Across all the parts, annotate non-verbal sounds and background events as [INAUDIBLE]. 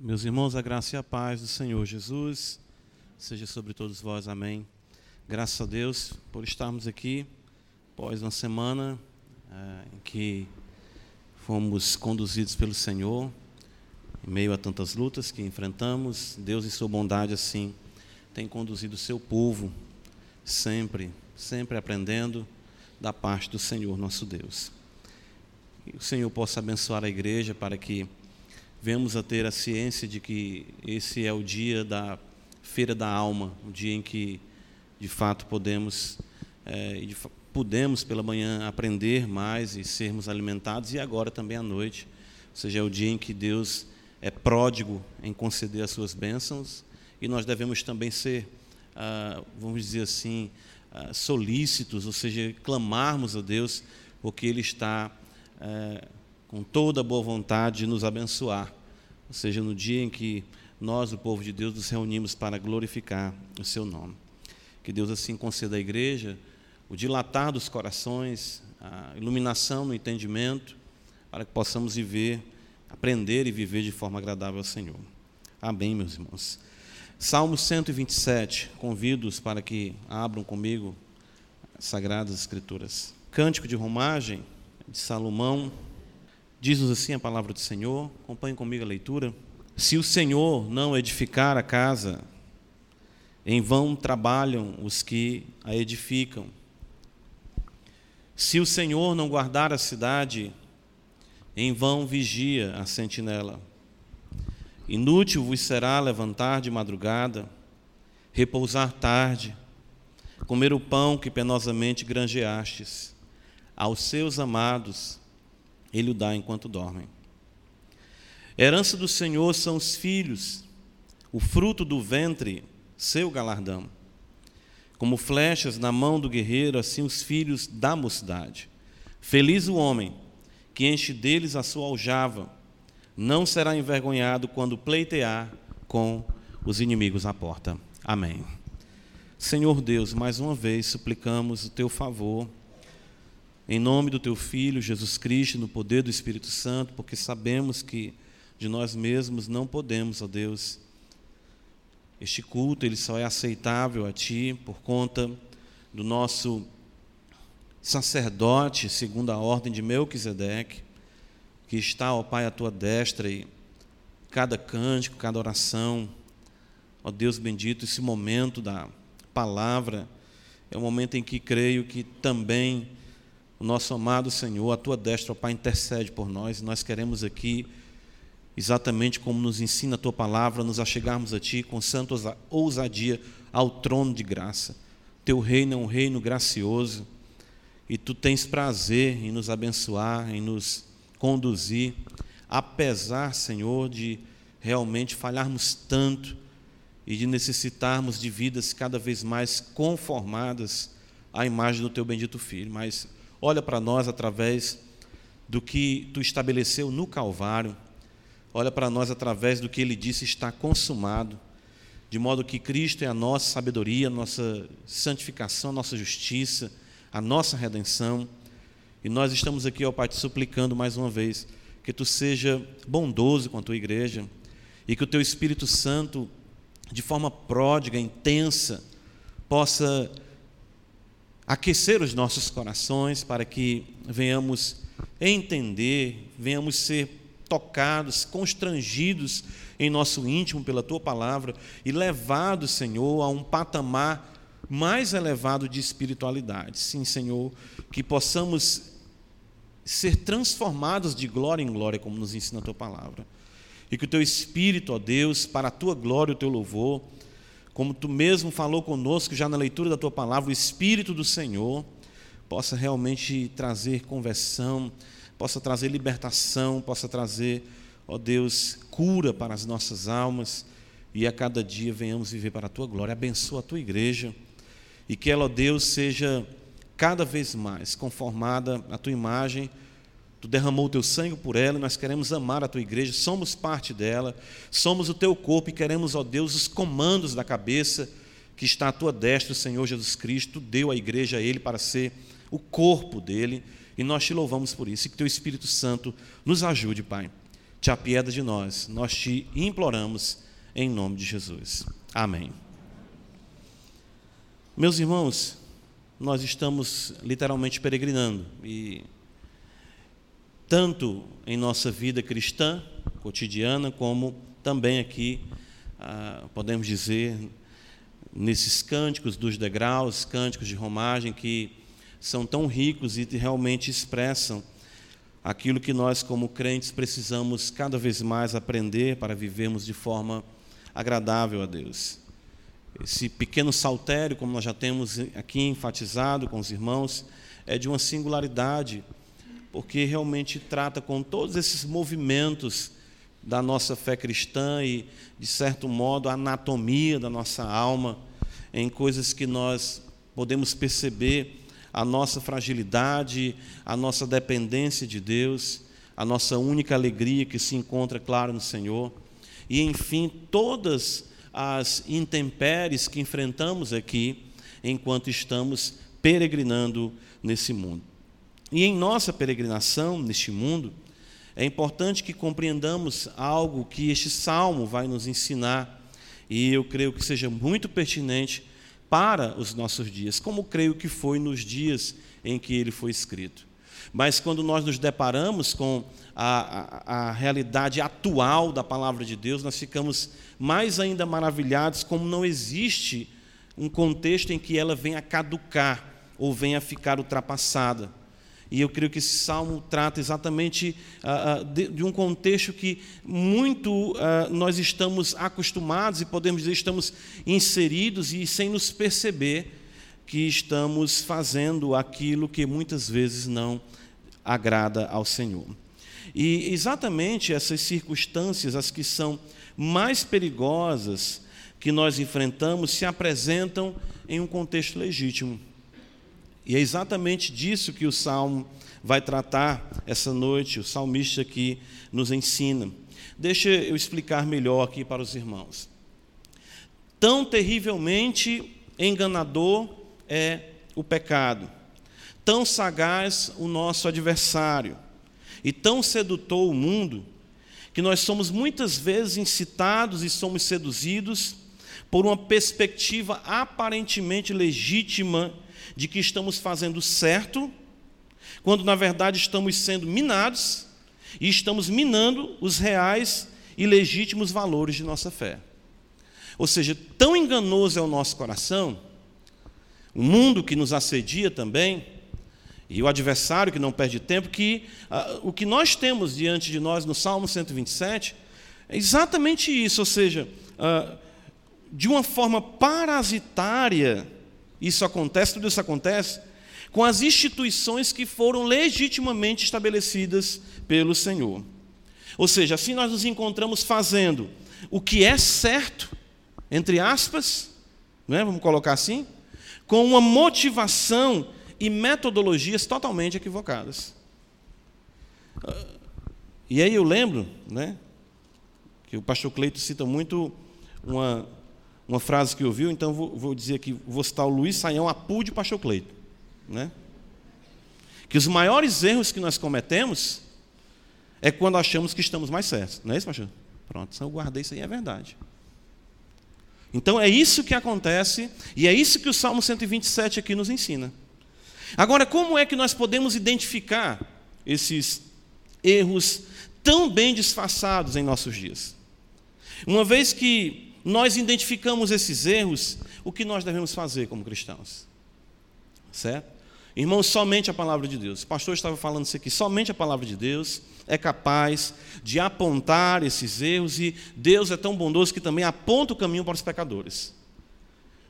Meus irmãos, a graça e a paz do Senhor Jesus seja sobre todos vós, amém. Graças a Deus por estarmos aqui após uma semana é, em que fomos conduzidos pelo Senhor, em meio a tantas lutas que enfrentamos. Deus, em Sua bondade, assim, tem conduzido o seu povo sempre, sempre aprendendo da parte do Senhor nosso Deus. Que o Senhor possa abençoar a igreja para que vemos a ter a ciência de que esse é o dia da feira da alma, o dia em que de fato podemos é, de, pela manhã aprender mais e sermos alimentados e agora também à noite, ou seja, é o dia em que Deus é pródigo em conceder as suas bênçãos e nós devemos também ser, ah, vamos dizer assim, ah, solícitos, ou seja, clamarmos a Deus porque Ele está é, com toda boa vontade de nos abençoar. Ou seja, no dia em que nós, o povo de Deus, nos reunimos para glorificar o seu nome. Que Deus assim conceda à igreja o dilatar dos corações, a iluminação no entendimento, para que possamos viver, aprender e viver de forma agradável ao Senhor. Amém, meus irmãos. Salmo 127, convido-os para que abram comigo as Sagradas Escrituras. Cântico de Romagem, de Salomão, diz-nos assim a palavra do Senhor, acompanhe comigo a leitura. Se o Senhor não edificar a casa, em vão trabalham os que a edificam. Se o Senhor não guardar a cidade, em vão vigia a sentinela. Inútil vos será levantar de madrugada, repousar tarde, comer o pão que penosamente granjeastes aos seus amados, ele o dá enquanto dormem. Herança do Senhor são os filhos, o fruto do ventre, seu galardão. Como flechas na mão do guerreiro, assim os filhos da mocidade. Feliz o homem que enche deles a sua aljava, não será envergonhado quando pleitear com os inimigos à porta. Amém. Senhor Deus, mais uma vez suplicamos o teu favor em nome do teu Filho, Jesus Cristo, no poder do Espírito Santo, porque sabemos que de nós mesmos não podemos, ó Deus. Este culto ele só é aceitável a Ti por conta do nosso sacerdote, segundo a ordem de Melquisedeque, que está, ó Pai, à Tua destra, e cada cântico, cada oração, ó Deus bendito, esse momento da palavra, é um momento em que creio que também o nosso amado Senhor, a tua destra, ó Pai, intercede por nós. Nós queremos aqui, exatamente como nos ensina a tua palavra, nos achegarmos a ti com santa ousadia ao trono de graça. Teu reino é um reino gracioso e tu tens prazer em nos abençoar, em nos conduzir, apesar, Senhor, de realmente falharmos tanto e de necessitarmos de vidas cada vez mais conformadas à imagem do teu bendito Filho. Mas olha para nós através do que tu estabeleceu no Calvário, olha para nós através do que ele disse está consumado, de modo que Cristo é a nossa sabedoria, a nossa santificação, a nossa justiça, a nossa redenção. E nós estamos aqui, ó Pai, te suplicando mais uma vez que tu seja bondoso com a tua igreja e que o teu Espírito Santo, de forma pródiga, intensa, possa aquecer os nossos corações para que venhamos entender, venhamos ser tocados, constrangidos em nosso íntimo pela tua palavra e levados, Senhor, a um patamar mais elevado de espiritualidade. Sim, Senhor, que possamos ser transformados de glória em glória, como nos ensina a tua palavra. E que o teu espírito, ó Deus, para a tua glória e o teu louvor, como tu mesmo falou conosco já na leitura da tua palavra, o Espírito do Senhor possa realmente trazer conversão, possa trazer libertação, possa trazer, ó Deus, cura para as nossas almas e a cada dia venhamos viver para a tua glória. Abençoa a tua igreja e que ela, ó Deus, seja cada vez mais conformada à tua imagem Tu derramou o teu sangue por ela, nós queremos amar a tua igreja, somos parte dela, somos o teu corpo e queremos, ó Deus, os comandos da cabeça que está à tua destra, o Senhor Jesus Cristo, deu a igreja a ele para ser o corpo dele, e nós te louvamos por isso, e que teu Espírito Santo nos ajude, Pai. te apieda de nós. Nós te imploramos em nome de Jesus. Amém. Meus irmãos, nós estamos literalmente peregrinando e tanto em nossa vida cristã cotidiana como também aqui ah, podemos dizer nesses cânticos dos degraus, cânticos de romagem que são tão ricos e realmente expressam aquilo que nós, como crentes, precisamos cada vez mais aprender para vivermos de forma agradável a Deus. Esse pequeno saltério, como nós já temos aqui enfatizado com os irmãos, é de uma singularidade, porque realmente trata com todos esses movimentos da nossa fé cristã e, de certo modo, a anatomia da nossa alma, em coisas que nós podemos perceber a nossa fragilidade, a nossa dependência de Deus, a nossa única alegria que se encontra, claro, no Senhor, e, enfim, todas as intempéries que enfrentamos aqui enquanto estamos peregrinando nesse mundo. E em nossa peregrinação neste mundo, é importante que compreendamos algo que este salmo vai nos ensinar, e eu creio que seja muito pertinente para os nossos dias, como creio que foi nos dias em que ele foi escrito. Mas quando nós nos deparamos com a, a, a, realidade atual da palavra de Deus, nós ficamos mais ainda maravilhados como não existe um contexto em que ela venha caducar ou venha ficar ultrapassada. E eu creio que esse salmo trata exatamente uh, de, de, um contexto que muito uh, nós estamos acostumados e podemos dizer estamos inseridos e sem nos perceber que estamos fazendo aquilo que muitas vezes não agrada ao Senhor. E exatamente essas circunstâncias, as que são mais perigosas que nós enfrentamos, se apresentam em um contexto legítimo. E é exatamente disso que o salmo vai tratar essa noite, o salmista aqui nos ensina. Deixa eu explicar melhor aqui para os irmãos. Tão terrivelmente enganador é o pecado, tão sagaz o nosso adversário, e tão sedutor o mundo, que nós somos muitas vezes incitados e somos seduzidos por uma perspectiva aparentemente legítima de que estamos fazendo certo, quando na verdade estamos sendo minados e estamos minando os reais e legítimos valores de nossa fé. Ou seja, tão enganoso é o nosso coração, o mundo que nos assedia também, e o adversário que não perde tempo, que uh, o que nós temos diante de nós no Salmo 127 é exatamente isso, ou seja, uh, de uma forma parasitária, isso acontece, tudo isso acontece com as instituições que foram legitimamente estabelecidas pelo Senhor. Ou seja, assim nós nos encontramos fazendo o que é certo, entre aspas, né, vamos colocar assim, com uma motivação e metodologias totalmente equivocadas. E aí eu lembro, né, que o pastor Cleito cita muito uma uma frase que ouviu, então vou, vou dizer aqui, vou citar o Luiz Saião Apu de Pastor Cleito. Né? Que os maiores erros que nós cometemos é quando achamos que estamos mais certos. Não é isso, pastor? Pronto, eu guardei isso aí, é verdade. Então é isso que acontece, e é isso que o Salmo 127 aqui nos ensina. Agora, como é que nós podemos identificar esses erros tão bem disfarçados em nossos dias? Uma vez que nós identificamos esses erros, o que nós devemos fazer como cristãos? Certo? Irmãos, somente a palavra de Deus. O pastor estava falando isso aqui. Somente a palavra de Deus é capaz de apontar esses erros e Deus é tão bondoso que também aponta o caminho para os pecadores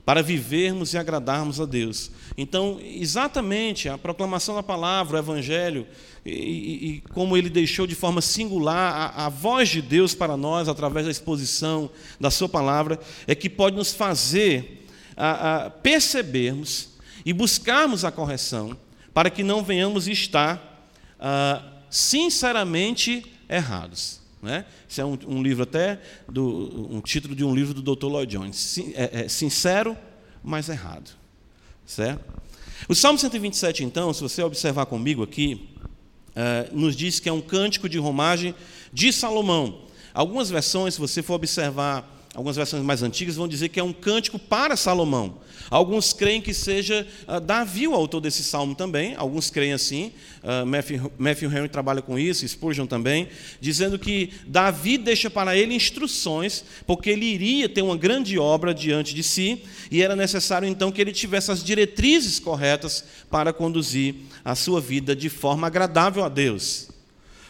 para vivermos e agradarmos a Deus. Então, exatamente a proclamação da palavra, o Evangelho, e, e, e como ele deixou de forma singular a, a, voz de Deus para nós, através da exposição da Sua palavra, é que pode nos fazer a, a percebermos e buscarmos a correção, para que não venhamos estar a, sinceramente errados. Né? Isso é um, um, livro até, do, um título de um livro do Dr. Lloyd Jones. É, é, sincero, mas errado. Certo? O Salmo 127, então, se você observar comigo aqui, é, nos diz que é um cântico de romagem de Salomão. Algumas versões, se você for observar algumas versões mais antigas vão dizer que é um cântico para Salomão. Alguns creem que seja uh, Davi o autor desse salmo também, alguns creem assim, uh, Matthew, Matthew Henry trabalha com isso, Spurgeon também, dizendo que Davi deixa para ele instruções, porque ele iria ter uma grande obra diante de si, e era necessário então que ele tivesse as diretrizes corretas para conduzir a sua vida de forma agradável a Deus.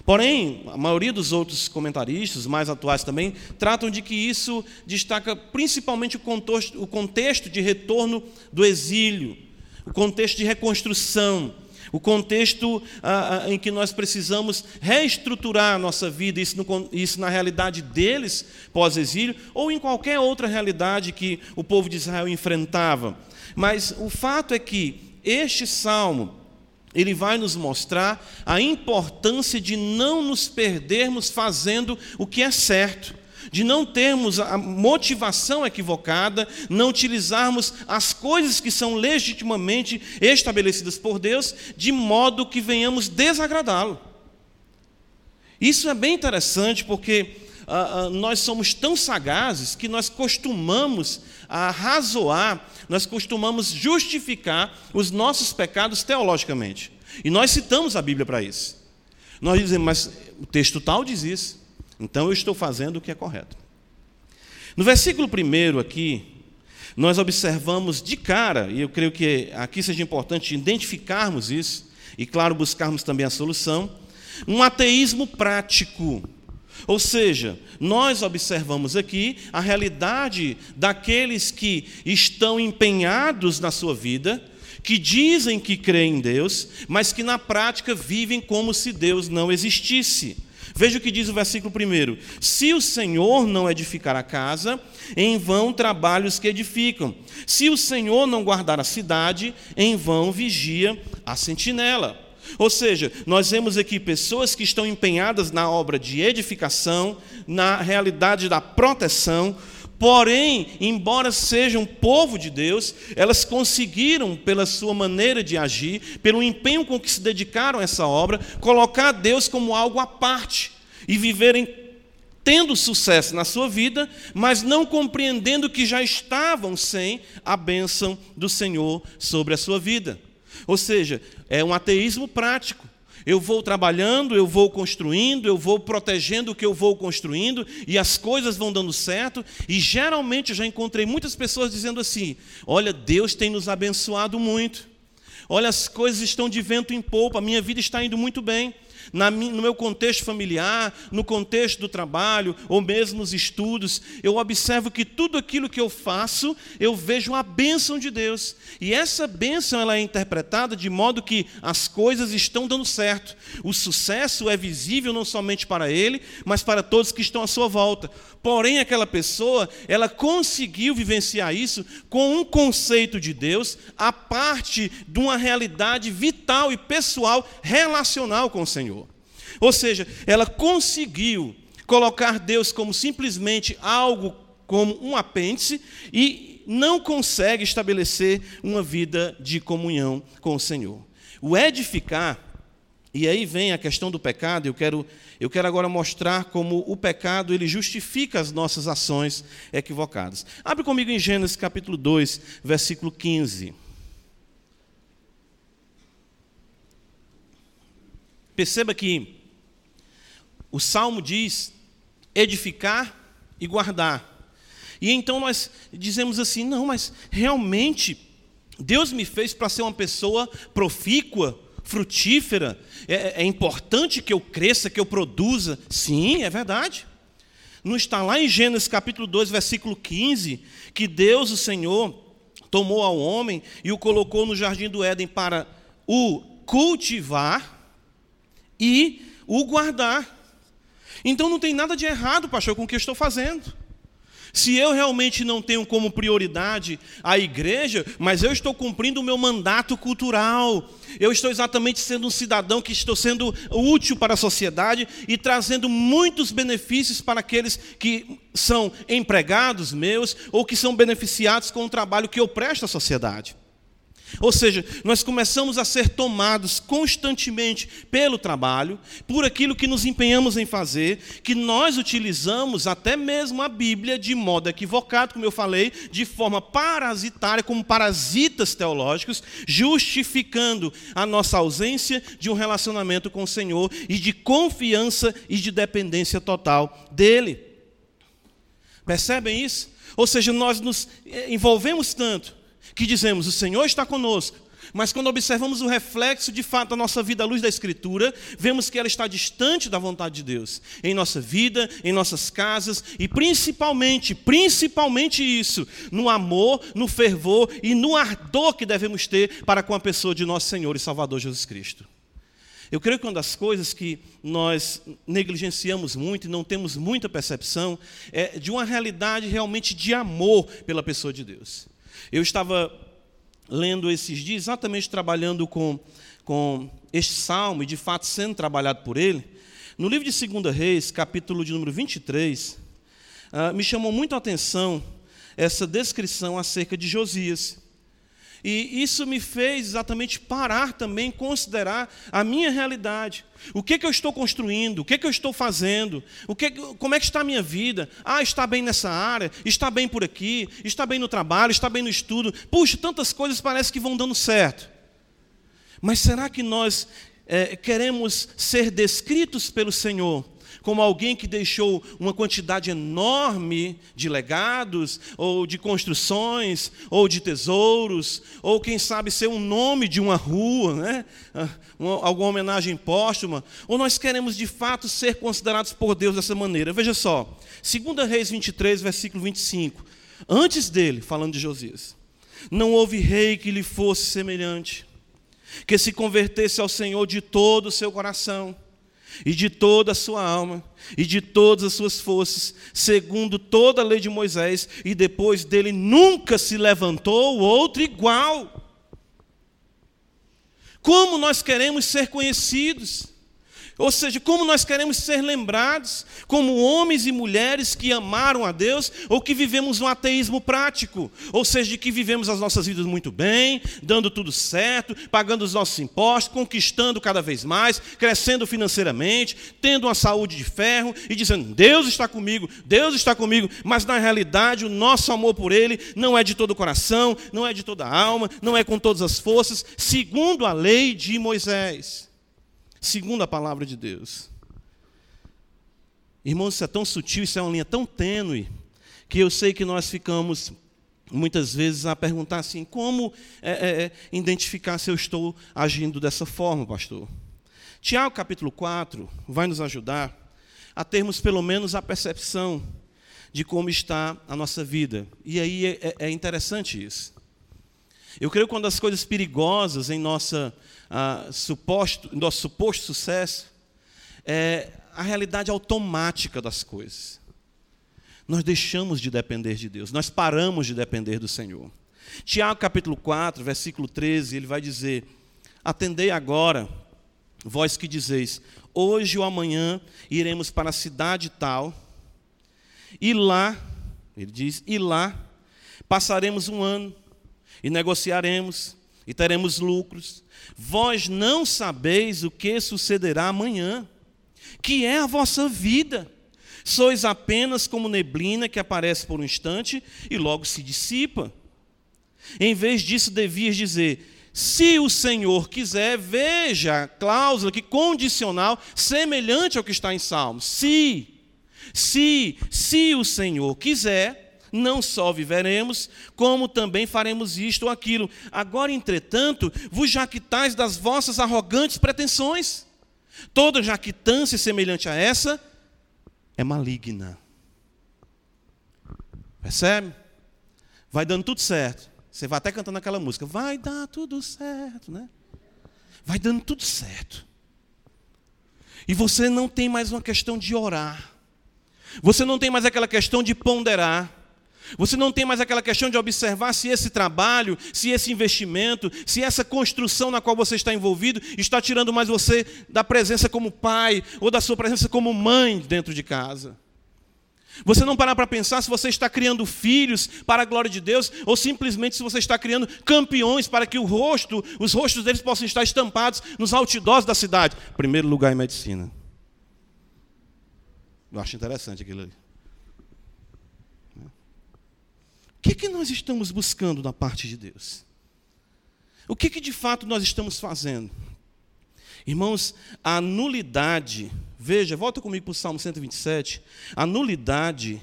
Porém, a maioria dos outros comentaristas, mais atuais também, tratam de que isso destaca principalmente o contexto, o contexto de retorno do exílio, o contexto de reconstrução, o contexto ah, ah, em que nós precisamos reestruturar a nossa vida, isso, no, isso na realidade deles, pós-exílio, ou em qualquer outra realidade que o povo de Israel enfrentava. Mas o fato é que este salmo, ele vai nos mostrar a importância de não nos perdermos fazendo o que é certo, de não termos a motivação equivocada, não utilizarmos as coisas que são legitimamente estabelecidas por Deus, de modo que venhamos desagradá-lo. Isso é bem interessante porque ah, ah, nós somos tão sagazes que nós costumamos arrazoar nós costumamos justificar os nossos pecados teologicamente. E nós citamos a Bíblia para isso. Nós dizemos, mas o texto tal diz isso, então eu estou fazendo o que é correto. No versículo 1 aqui, nós observamos de cara, e eu creio que aqui seja importante identificarmos isso, e claro, buscarmos também a solução, um ateísmo prático ou seja, nós observamos aqui a realidade daqueles que estão empenhados na sua vida, que dizem que creem em Deus, mas que na prática vivem como se Deus não existisse. Veja o que diz o versículo 1: Se o Senhor não edificar a casa, em vão trabalhos que edificam. Se o Senhor não guardar a cidade, em vão vigia a sentinela. Ou seja, nós vemos aqui pessoas que estão empenhadas na obra de edificação, na realidade da proteção, porém, embora sejam povo de Deus, elas conseguiram, pela sua maneira de agir, pelo empenho com que se dedicaram a essa obra, colocar Deus como algo à parte e viverem tendo sucesso na sua vida, mas não compreendendo que já estavam sem a bênção do Senhor sobre a sua vida. Ou seja, é um ateísmo prático. Eu vou trabalhando, eu vou construindo, eu vou protegendo o que eu vou construindo e as coisas vão dando certo. E geralmente eu já encontrei muitas pessoas dizendo assim: Olha, Deus tem nos abençoado muito. Olha, as coisas estão de vento em polpa, a minha vida está indo muito bem na, no meu contexto familiar, no contexto do trabalho, ou mesmo nos estudos, eu observo que tudo aquilo que eu faço, eu vejo a bênção de Deus. E essa bênção ela é interpretada de modo que as coisas estão dando certo. O sucesso é visível não somente para ele, mas para todos que estão à sua volta. Porém, aquela pessoa, ela conseguiu vivenciar isso com um conceito de Deus a parte de uma realidade vital e pessoal relacional com o Senhor. Ou seja, ela conseguiu colocar Deus como simplesmente algo como um apêndice e não consegue estabelecer uma vida de comunhão com o Senhor. O edificar, e aí vem a questão do pecado, eu quero, eu quero agora mostrar como o pecado ele justifica as nossas ações equivocadas. Abre comigo em Gênesis capítulo 2, versículo 15. Perceba que o salmo diz edificar e guardar. E então nós dizemos assim: não, mas realmente Deus me fez para ser uma pessoa profícua, frutífera. É, é, importante que eu cresça, que eu produza. Sim, é verdade. Não está lá em Gênesis capítulo 2, versículo 15, que Deus, o Senhor, tomou ao homem e o colocou no jardim do Éden para o cultivar e o guardar. Então não tem nada de errado, pastor, com o que eu estou fazendo. Se eu realmente não tenho como prioridade a igreja, mas eu estou cumprindo o meu mandato cultural, eu estou exatamente sendo um cidadão que estou sendo útil para a sociedade e trazendo muitos benefícios para aqueles que são empregados meus ou que são beneficiados com o trabalho que eu presto à sociedade. Ou seja, nós começamos a ser tomados constantemente pelo trabalho, por aquilo que nos empenhamos em fazer, que nós utilizamos até mesmo a Bíblia de modo equivocado, como eu falei, de forma parasitária, como parasitas teológicos, justificando a nossa ausência de um relacionamento com o Senhor e de confiança e de dependência total dele. Percebem isso? Ou seja, nós nos envolvemos tanto que dizemos: o Senhor está conosco. Mas quando observamos o reflexo de fato da nossa vida à luz da Escritura, vemos que ela está distante da vontade de Deus. Em nossa vida, em nossas casas e principalmente, principalmente isso, no amor, no fervor e no ardor que devemos ter para com a pessoa de nosso Senhor e Salvador Jesus Cristo. Eu creio que uma das coisas que nós negligenciamos muito e não temos muita percepção é de uma realidade realmente de amor pela pessoa de Deus. Eu estava lendo esses dias, exatamente trabalhando com, com este salmo, e de fato sendo trabalhado por ele. No livro de 2 Reis, capítulo de número 23, uh, ah, me chamou muito a atenção essa descrição acerca de Josias. E isso me fez exatamente parar também, considerar a minha realidade. O que, que eu estou construindo? O que, que eu estou fazendo? O que, como é que está a minha vida? Ah, está bem nessa área, está bem por aqui, está bem no trabalho, está bem no estudo. Puxa, tantas coisas parece que vão dando certo. Mas será que nós é, queremos ser descritos pelo Senhor como alguém que deixou uma quantidade enorme de legados, ou de construções, ou de tesouros, ou quem sabe ser um nome de uma rua, né? Ah, alguma homenagem póstuma, ou nós queremos de fato ser considerados por Deus dessa maneira. Veja só, 2 Reis 23, versículo 25. Antes dele, falando de Josias, não houve rei que lhe fosse semelhante, que se convertesse ao Senhor de todo o seu coração e de toda a sua alma, e de todas as suas forças, segundo toda a lei de Moisés, e depois dele nunca se levantou outro igual. Como nós queremos ser conhecidos? Ou seja, como nós queremos ser lembrados como homens e mulheres que amaram a Deus ou que vivemos um ateísmo prático, ou seja, de que vivemos as nossas vidas muito bem, dando tudo certo, pagando os nossos impostos, conquistando cada vez mais, crescendo financeiramente, tendo uma saúde de ferro e dizendo: Deus está comigo, Deus está comigo, mas na realidade o nosso amor por Ele não é de todo o coração, não é de toda a alma, não é com todas as forças, segundo a lei de Moisés segundo a palavra de Deus. Irmãos, isso é tão sutil, isso é uma linha tão tênue, que eu sei que nós ficamos muitas vezes a perguntar assim: como é, é, é identificar se eu estou agindo dessa forma, pastor? Tiago capítulo 4 vai nos ajudar a termos pelo menos a percepção de como está a nossa vida. E aí é, é, é interessante isso. Eu creio que uma das coisas perigosas em nossa ah, suposto, nosso suposto sucesso é a realidade automática das coisas. Nós deixamos de depender de Deus, nós paramos de depender do Senhor. Tiago capítulo 4, versículo 13, ele vai dizer: Atendei agora, vós que dizeis, hoje ou amanhã iremos para a cidade tal, e lá, ele diz, e lá passaremos um ano, e negociaremos, e teremos lucros. Vós não sabeis o que sucederá amanhã, que é a vossa vida. Sois apenas como neblina que aparece por um instante e logo se dissipa. Em vez disso, devias dizer: se o Senhor quiser, veja a cláusula que condicional, semelhante ao que está em Salmos. Se, se, se o Senhor quiser, não só viveremos, como também faremos isto ou aquilo. Agora, entretanto, vos jactais das vossas arrogantes pretensões. Toda jactância semelhante a essa é maligna. Percebe? Vai dando tudo certo. Você vai até cantando aquela música. Vai dar tudo certo, né? Vai dando tudo certo. E você não tem mais uma questão de orar. Você não tem mais aquela questão de ponderar. Você não tem mais aquela questão de observar se esse trabalho, se esse investimento, se essa construção na qual você está envolvido está tirando mais você da presença como pai ou da sua presença como mãe dentro de casa. Você não parar para pensar se você está criando filhos para a glória de Deus ou simplesmente se você está criando campeões para que o rosto, os rostos deles possam estar estampados nos outdoors da cidade. Primeiro lugar em medicina. Eu acho interessante aquilo ali. O que, que nós estamos buscando da parte de Deus? O que, que de fato nós estamos fazendo? Irmãos, a nulidade, veja, volta comigo para o Salmo 127. A nulidade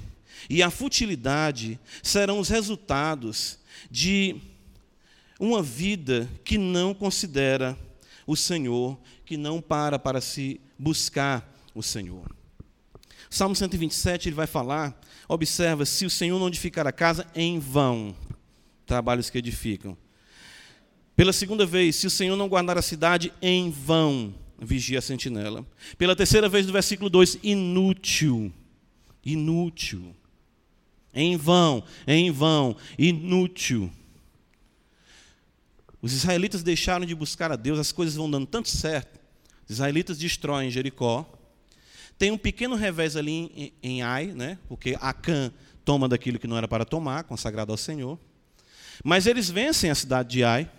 e a futilidade serão os resultados de uma vida que não considera o Senhor, que não para para se buscar o Senhor. Salmo 127 ele vai falar, observa, se o Senhor não edificar a casa, em vão, trabalhos que edificam. Pela segunda vez, se o Senhor não guardar a cidade, em vão vigia a sentinela. Pela terceira vez, no versículo 2, inútil. Inútil. Em vão, em vão, inútil. Os israelitas deixaram de buscar a Deus, as coisas vão dando tanto certo. Os israelitas destroem Jericó. Tem um pequeno revés ali em, em Ai, né? porque Acã toma daquilo que não era para tomar, consagrado ao Senhor. Mas eles vencem a cidade de Ai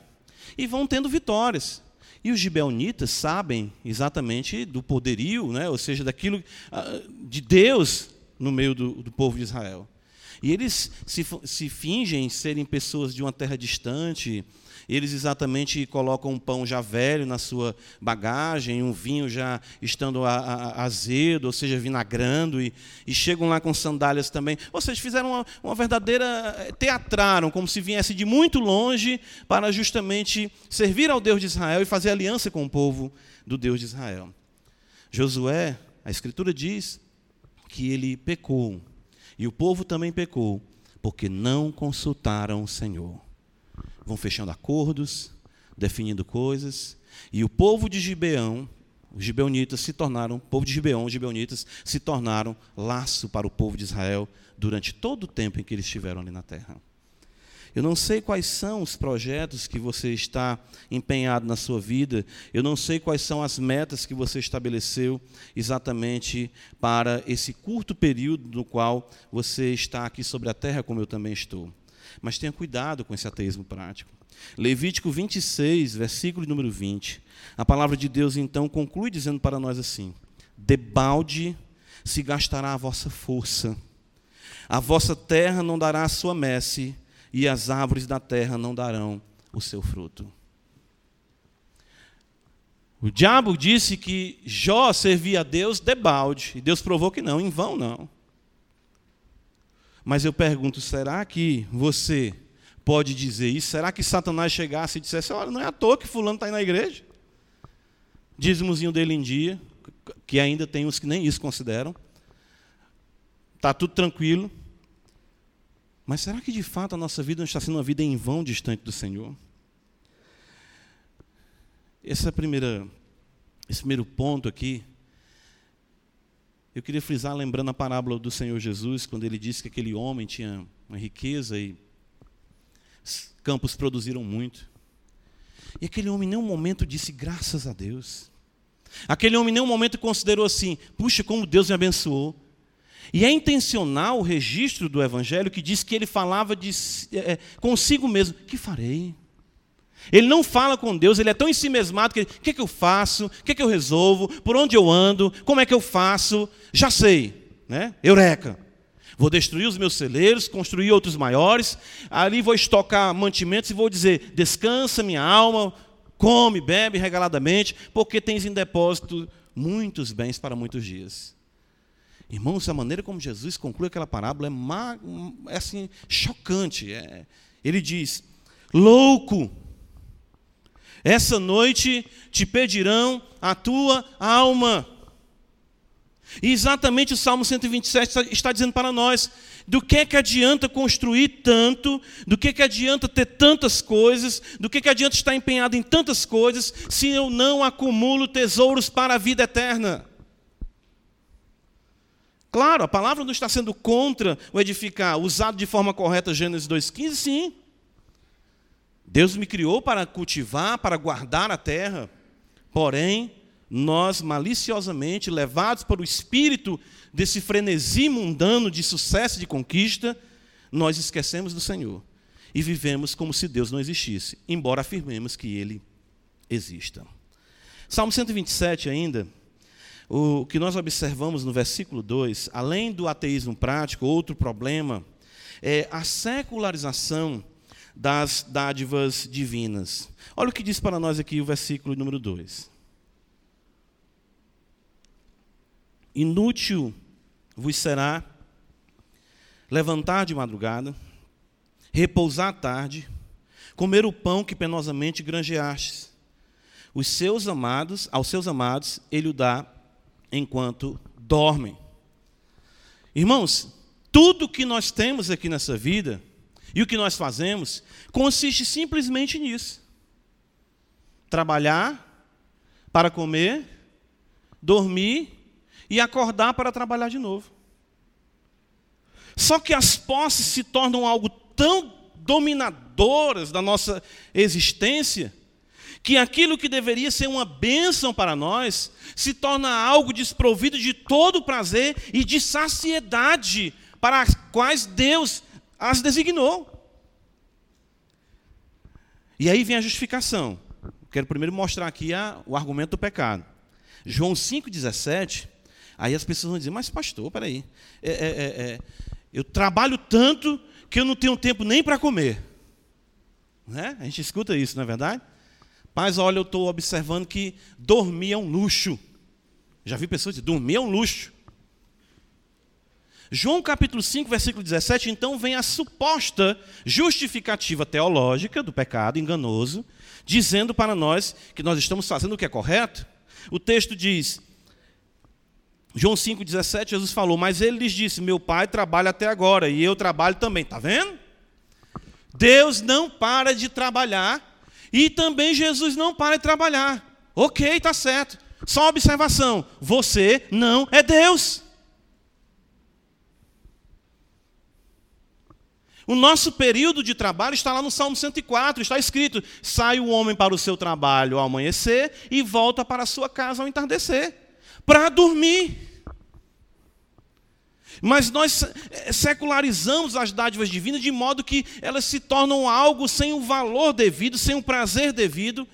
e vão tendo vitórias. E os gibeonitas sabem exatamente do poderio, né? ou seja, daquilo ah, de Deus no meio do, do povo de Israel. E eles se, se fingem serem pessoas de uma terra distante, eles exatamente colocam um pão já velho na sua bagagem, um vinho já estando a, a, azedo, ou seja, vinagrando, e, e, chegam lá com sandálias também. Ou seja, fizeram uma, uma verdadeira. Eh, teatraram, como se viesse de muito longe para justamente servir ao Deus de Israel e fazer aliança com o povo do Deus de Israel. Josué, a Escritura diz que ele pecou, e o povo também pecou, porque não consultaram o Senhor vão fechando acordos, definindo coisas, e o povo de Gibeão, os gibeonitas se tornaram, o povo de Gibeão, os gibeonitas se tornaram laço para o povo de Israel durante todo o tempo em que eles estiveram ali na terra. Eu não sei quais são os projetos que você está empenhado na sua vida, eu não sei quais são as metas que você estabeleceu exatamente para esse curto período no qual você está aqui sobre a terra, como eu também estou. Mas tenha cuidado com esse ateísmo prático. Levítico 26, versículo número 20. A palavra de Deus então conclui dizendo para nós assim: Debalde se gastará a vossa força, a vossa terra não dará a sua messe, e as árvores da terra não darão o seu fruto. O diabo disse que Jó servia a Deus debalde, e Deus provou que não, em vão não. Mas eu pergunto: será que você pode dizer isso? Será que Satanás chegasse e dissesse: olha, não é à toa que Fulano está aí na igreja? Dízimozinho dele em dia, que ainda tem uns que nem isso consideram. Está tudo tranquilo. Mas será que de fato a nossa vida não está sendo uma vida em vão distante do Senhor? Essa primeira, esse primeiro ponto aqui eu queria frisar lembrando a parábola do Senhor Jesus, quando ele disse que aquele homem tinha uma riqueza e campos produziram muito. E aquele homem em nenhum momento disse graças a Deus. Aquele homem em nenhum momento considerou assim: puxa, como Deus me abençoou. E é intencional o registro do Evangelho que diz que ele falava de, é, consigo mesmo: que farei? Ele não fala com Deus, ele é tão ensimesmado que o que, é que eu faço, o que, é que eu resolvo, por onde eu ando, como é que eu faço, já sei, né? Eureka! Vou destruir os meus celeiros, construir outros maiores, ali vou estocar mantimentos e vou dizer: descansa minha alma, come, bebe regaladamente, porque tens em depósito muitos bens para muitos dias. Irmãos, a maneira como Jesus conclui aquela parábola é, é assim, chocante. É, ele diz: louco, essa noite te pedirão a tua alma. E exatamente o Salmo 127 está dizendo para nós: do que é que adianta construir tanto, do que é que adianta ter tantas coisas, do que é que adianta estar empenhado em tantas coisas, se eu não acumulo tesouros para a vida eterna? Claro, a palavra não está sendo contra o edificar, usado de forma correta Gênesis 2,15, sim. Deus me criou para cultivar, para guardar a terra. Porém, nós maliciosamente, levados para o espírito desse frenesi mundano de sucesso e de conquista, nós esquecemos do Senhor e vivemos como se Deus não existisse, embora afirmemos que Ele exista. Salmo 127 ainda, o que nós observamos no versículo 2, além do ateísmo prático, outro problema é a secularização das dádivas divinas. Olha o que diz para nós aqui o versículo número 2. Inútil vos será levantar de madrugada, repousar à tarde, comer o pão que penosamente granjeastes. Os seus amados, aos seus amados, ele o dá enquanto dormem. Irmãos, tudo que nós temos aqui nessa vida e o que nós fazemos consiste simplesmente nisso: trabalhar para comer, dormir e acordar para trabalhar de novo. Só que as posses se tornam algo tão dominadoras da nossa existência que aquilo que deveria ser uma bênção para nós se torna algo desprovido de todo prazer e de saciedade para as quais Deus as designou. E aí vem a justificação. Quero primeiro mostrar aqui a, o argumento do pecado. João 5,17, aí as pessoas vão dizer, mas pastor, peraí, é, é, é, é, eu trabalho tanto que eu não tenho tempo nem para comer. Né? A gente escuta isso, não é verdade? Mas olha, eu estou observando que dormir é um luxo. Já vi pessoas dizer, dormir é um luxo. João capítulo 5, versículo 17, então vem a suposta justificativa teológica do pecado enganoso, dizendo para nós que nós estamos fazendo o que é correto. O texto diz, João 5,17, Jesus falou, mas ele lhes disse: Meu pai trabalha até agora e eu trabalho também. Está vendo? Deus não para de trabalhar e também Jesus não para de trabalhar. Ok, está certo. Só uma observação: você não é Deus. O nosso período de trabalho está lá no Salmo 104, está escrito: sai o homem para o seu trabalho ao amanhecer e volta para a sua casa ao entardecer, para dormir. Mas nós eh, secularizamos as dádivas divinas de modo que elas se tornam algo sem o valor devido, sem o prazer devido,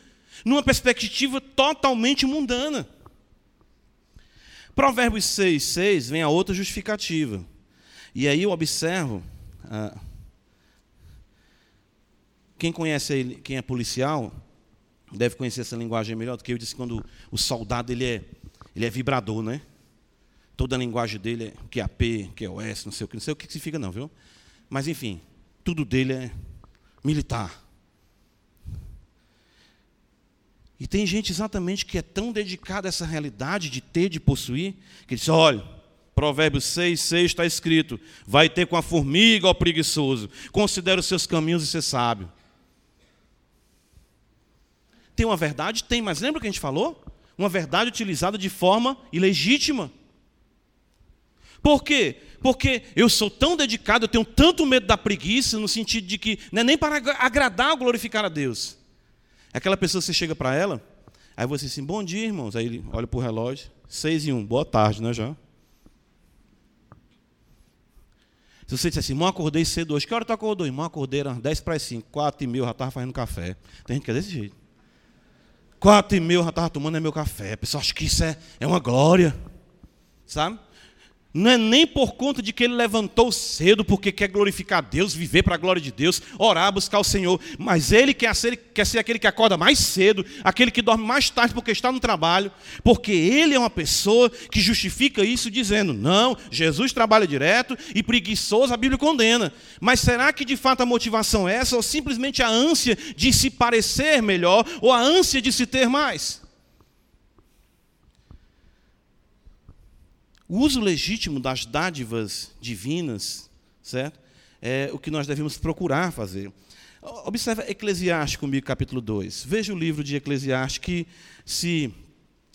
numa perspectiva totalmente mundana. Provérbios 6, 6 vem a outra justificativa. E aí eu observo. Ah, quem conhece ele, quem é policial, deve conhecer essa linguagem melhor do que eu disse quando o soldado ele é, ele é vibrador, né? Toda a linguagem dele é que é P, que é S, não sei o que, não sei o que significa não, viu? Mas enfim, tudo dele é militar. E tem gente exatamente que é tão dedicada a essa realidade de ter, de possuir, que diz: olha, Provérbios 6, 6 está escrito: vai ter com a formiga, ó preguiçoso, considera os seus caminhos e ser sábio. Tem uma verdade? Tem, mas lembra o que a gente falou? Uma verdade utilizada de forma ilegítima. Por quê? Porque eu sou tão dedicado, eu tenho tanto medo da preguiça, no sentido de que não é nem para agradar ou glorificar a Deus. Aquela pessoa, você chega para ela, aí você assim, bom dia, irmãos. Aí ele olha para o relógio, seis e um, boa tarde, né, já? Se você disser assim, irmão, acordei cedo hoje, que hora tu acordou? Irmão, acordei, era 10 para as 5, 4 e meia, já estava fazendo café. Tem gente que é desse jeito. 4 e meia, já estava tomando meu café. A pessoa acha que isso é, é uma glória. Sabe? Não é nem por conta de que ele levantou cedo, porque quer glorificar a Deus, viver para a glória de Deus, orar, buscar o Senhor. Mas ele quer ser, quer ser aquele que acorda mais cedo, aquele que dorme mais tarde porque está no trabalho, porque ele é uma pessoa que justifica isso dizendo: não, Jesus trabalha direto e preguiçoso a Bíblia condena. Mas será que de fato a motivação é essa, ou simplesmente a ânsia de se parecer melhor, ou a ânsia de se ter mais? O uso legítimo das dádivas divinas, certo? É o que nós devemos procurar fazer. Observe Eclesiastes comigo, capítulo 2. Veja o livro de Eclesiastes que, se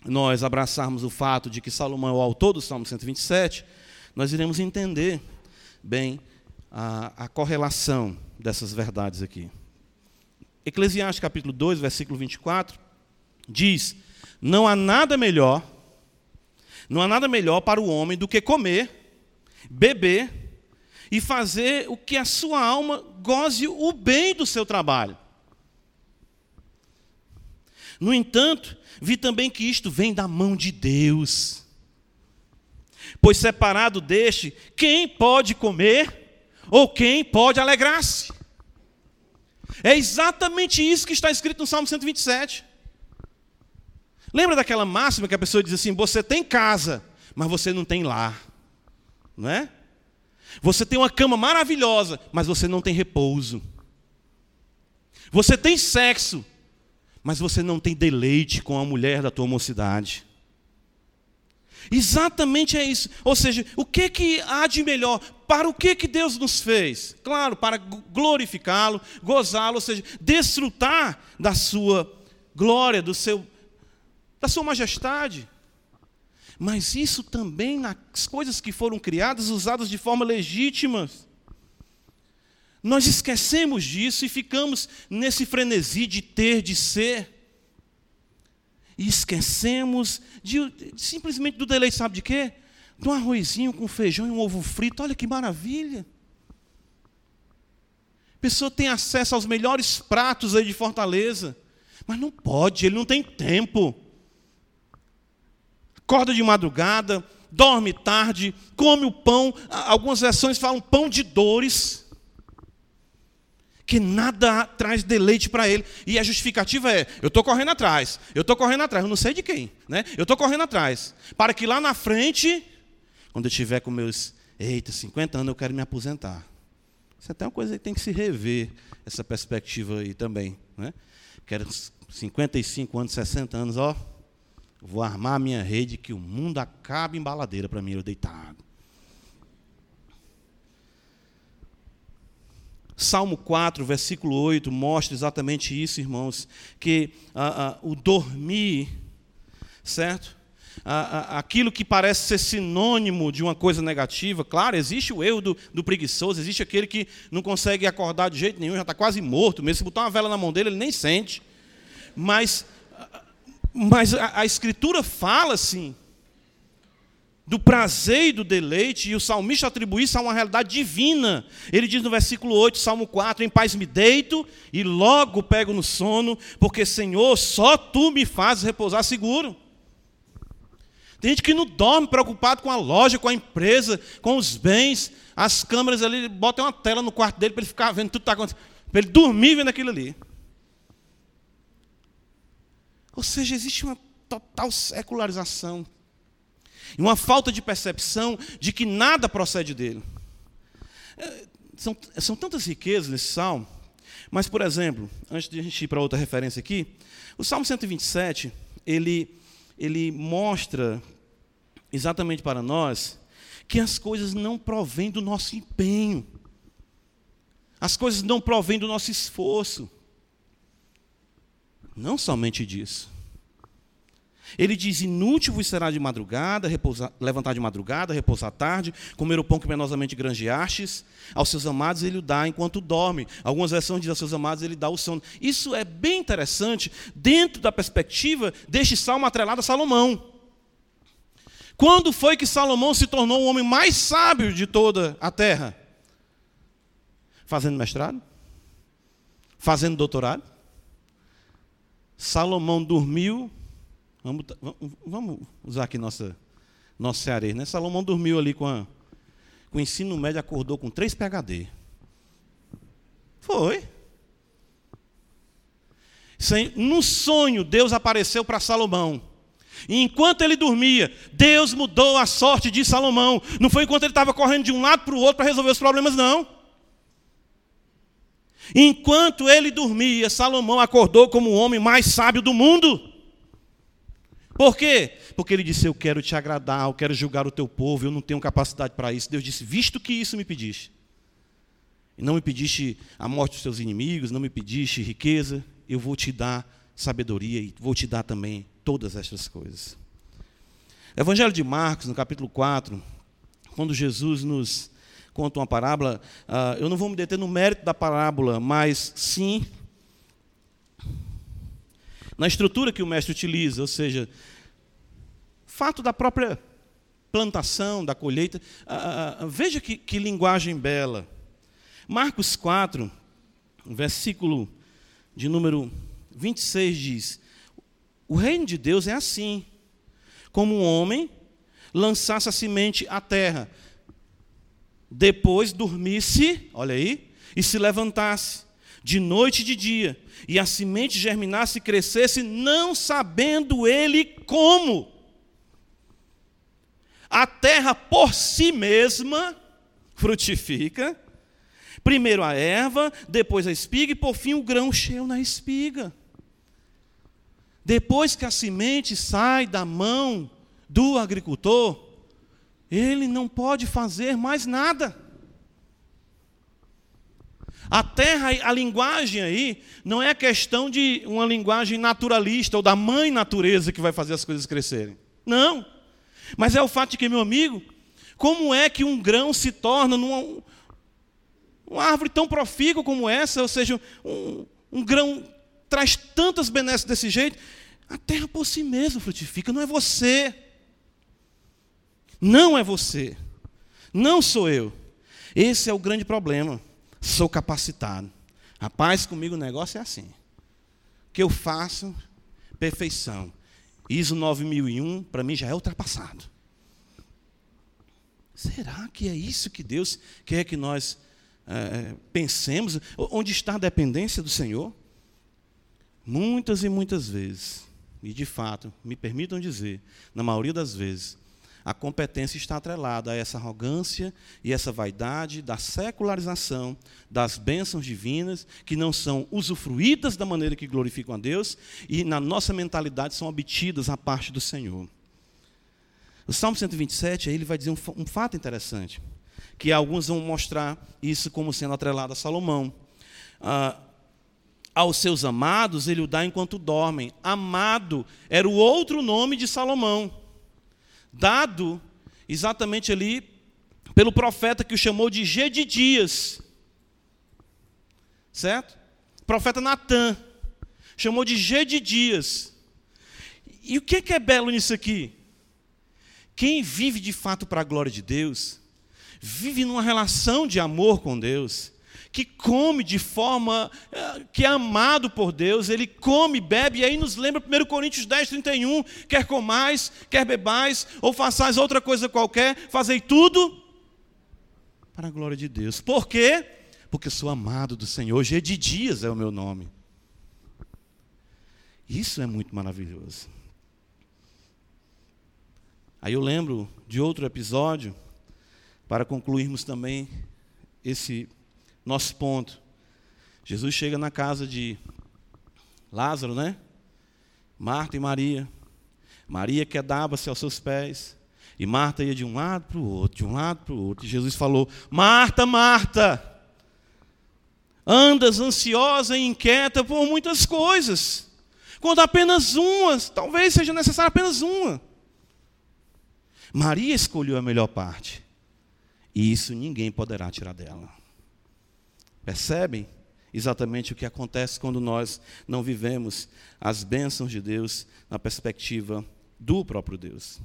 nós abraçarmos o fato de que Salomão é o autor do Salmo 127, nós iremos entender bem a, a correlação dessas verdades aqui. Eclesiastes capítulo 2, versículo 24, diz: Não há nada melhor, não há nada melhor para o homem do que comer, beber e fazer o que a sua alma goze o bem do seu trabalho. No entanto, vi também que isto vem da mão de Deus. Pois separado deste, quem pode comer ou quem pode alegrar-se? É exatamente isso que está escrito no Salmo 127. Lembra daquela máxima que a pessoa diz assim: você tem casa, mas você não tem lar, não é? Você tem uma cama maravilhosa, mas você não tem repouso. Você tem sexo, mas você não tem deleite com a mulher da tua mocidade. Exatamente é isso. Ou seja, o que, que há de melhor? Para o que, que Deus nos fez? Claro, para glorificá-lo, gozá-lo, ou seja, desfrutar da sua glória, do seu, da sua majestade. Mas isso também nas coisas que foram criadas, usadas de forma legítima. Nós esquecemos disso e ficamos nesse frenesi de ter, de ser. E esquecemos de, simplesmente do deleite, sabe de quê? De um arrozinho com feijão e um ovo frito. Olha que maravilha. A pessoa tem acesso aos melhores pratos aí de Fortaleza. Mas não pode, ele não tem tempo. Acorda de madrugada, dorme tarde, come o pão. Algumas versões falam pão de dores que nada traz deleite para ele. E a justificativa é: eu estou correndo atrás, eu estou correndo atrás, eu não sei de quem, né? Eu estou correndo atrás, para que lá na frente, quando eu tiver com meus, eita, 50 anos, eu quero me aposentar. Isso é até uma coisa que tem que se rever, essa perspectiva aí também. Né? Quero 55 anos, 60 anos, ó, vou armar a minha rede que o mundo acabe em baladeira para mim, eu deitado. Salmo 4, versículo 8, mostra exatamente isso, irmãos, que ah, ah, o dormir, certo? Ah, aquilo que parece ser sinônimo de uma coisa negativa, claro, existe o erro do, do, preguiçoso, existe aquele que não consegue acordar de jeito nenhum, já está quase morto, mesmo se botar uma vela na mão dele, ele nem sente. Mas, mas a, a Escritura fala assim, do prazer e do deleite, e o salmista atribui isso a uma realidade divina. Ele diz no versículo 8, Salmo 4: Em paz me deito e logo pego no sono, porque, Senhor, só tu me fazes repousar seguro. Tem gente que não dorme preocupado com a loja, com a empresa, com os bens, as câmeras ali, bota uma tela no quarto dele para ele ficar vendo tudo que está acontecendo, para ele dormir vendo aquilo ali. Ou seja, existe uma total secularização e uma falta de percepção de que nada procede dele. É, são, são tantas riquezas nesse salmo, mas, por exemplo, antes de a gente ir para outra referência aqui, o Salmo 127, ele, ele mostra exatamente para nós que as coisas não provêm do nosso empenho, as coisas não provêm do nosso esforço. Não somente disso. Ele diz: Inútil vos será de madrugada, repousar, levantar de madrugada, repousar tarde, comer o pão que penosamente granjeastes. Aos seus amados ele o dá enquanto dorme. Algumas versões dizem aos seus amados ele dá o sono. Isso é bem interessante dentro da perspectiva deste salmo atrelado a Salomão. Quando foi que Salomão se tornou o homem mais sábio de toda a terra? Fazendo mestrado? Fazendo doutorado? Salomão dormiu Vamos, vamos usar aqui nossa, nosso cearense, né? Salomão dormiu ali com, a, com o ensino médio, acordou com três PHD. Foi. No sonho, Deus apareceu para Salomão. E enquanto ele dormia, Deus mudou a sorte de Salomão. Não foi enquanto ele estava correndo de um lado para o outro para resolver os problemas, não. Enquanto ele dormia, Salomão acordou como o homem mais sábio do mundo. Por quê? Porque ele disse: Eu quero te agradar, eu quero julgar o teu povo, eu não tenho capacidade para isso. Deus disse: Visto que isso me pediste, e não me pediste a morte dos teus inimigos, não me pediste riqueza, eu vou te dar sabedoria e vou te dar também todas estas coisas. Evangelho de Marcos, no capítulo 4, quando Jesus nos conta uma parábola, uh, eu não vou me deter no mérito da parábola, mas sim na estrutura que o mestre utiliza, ou seja, fato da própria plantação, da colheita. Ah, veja que, que linguagem bela. Marcos 4, versículo de número 26 diz: O reino de Deus é assim, como um homem lançasse a semente à terra, depois dormisse, olha aí, e se levantasse, de noite e de dia, e a semente germinasse e crescesse, não sabendo ele como. A terra por si mesma frutifica, primeiro a erva, depois a espiga e por fim o grão cheio na espiga. Depois que a semente sai da mão do agricultor, ele não pode fazer mais nada. A terra, a linguagem aí, não é questão de uma linguagem naturalista ou da mãe natureza que vai fazer as coisas crescerem. Não. Mas é o fato de que, meu amigo, como é que um grão se torna numa, uma árvore tão profícua como essa, ou seja, um, um grão traz tantas benesses desse jeito, a terra por si mesma frutifica, não é você. Não é você. Não sou eu. Esse é o grande problema. Sou capacitado. Rapaz, comigo o negócio é assim. O que eu faço, perfeição. ISO 9001, para mim, já é ultrapassado. Será que é isso que Deus quer que nós é, pensemos? Onde está a dependência do Senhor? Muitas e muitas vezes, e de fato, me permitam dizer, na maioria das vezes, a competência está atrelada a essa arrogância e essa vaidade da secularização das bênçãos divinas, que não são usufruídas da maneira que glorificam a Deus e na nossa mentalidade são obtidas a parte do Senhor. O Salmo 127, aí ele vai dizer um, um fato interessante, que alguns vão mostrar isso como sendo atrelado a Salomão. Ah, aos seus amados ele o dá enquanto dormem. Amado era o outro nome de Salomão dado exatamente ali pelo profeta que o chamou de Gedidias. Certo? profeta Natan chamou de Gedidias. E o que é belo nisso aqui? Quem vive de fato para a glória de Deus, vive numa relação de amor com Deus, que come de forma eh, que é amado por Deus, ele come, bebe, e aí nos lembra 1 Coríntios 10, 31, quer comais, quer bebais, ou façais outra coisa qualquer, fazei tudo para a glória de Deus. Por quê? Porque sou amado do Senhor, é de dias é o meu nome. Isso é muito maravilhoso. Aí eu lembro de outro episódio, para concluirmos também esse nosso ponto. Jesus chega na casa de Lázaro, né? Marta e Maria. Maria quedava-se aos seus pés. E Marta ia de um lado para o outro, de um lado para o outro. E Jesus falou: Marta, Marta, andas ansiosa e inquieta por muitas coisas, quando apenas uma, talvez seja necessária apenas uma. Maria escolheu a melhor parte, e isso ninguém poderá tirar dela. Percebem exatamente o que acontece quando nós não vivemos as bênçãos de Deus na perspectiva do próprio Deus.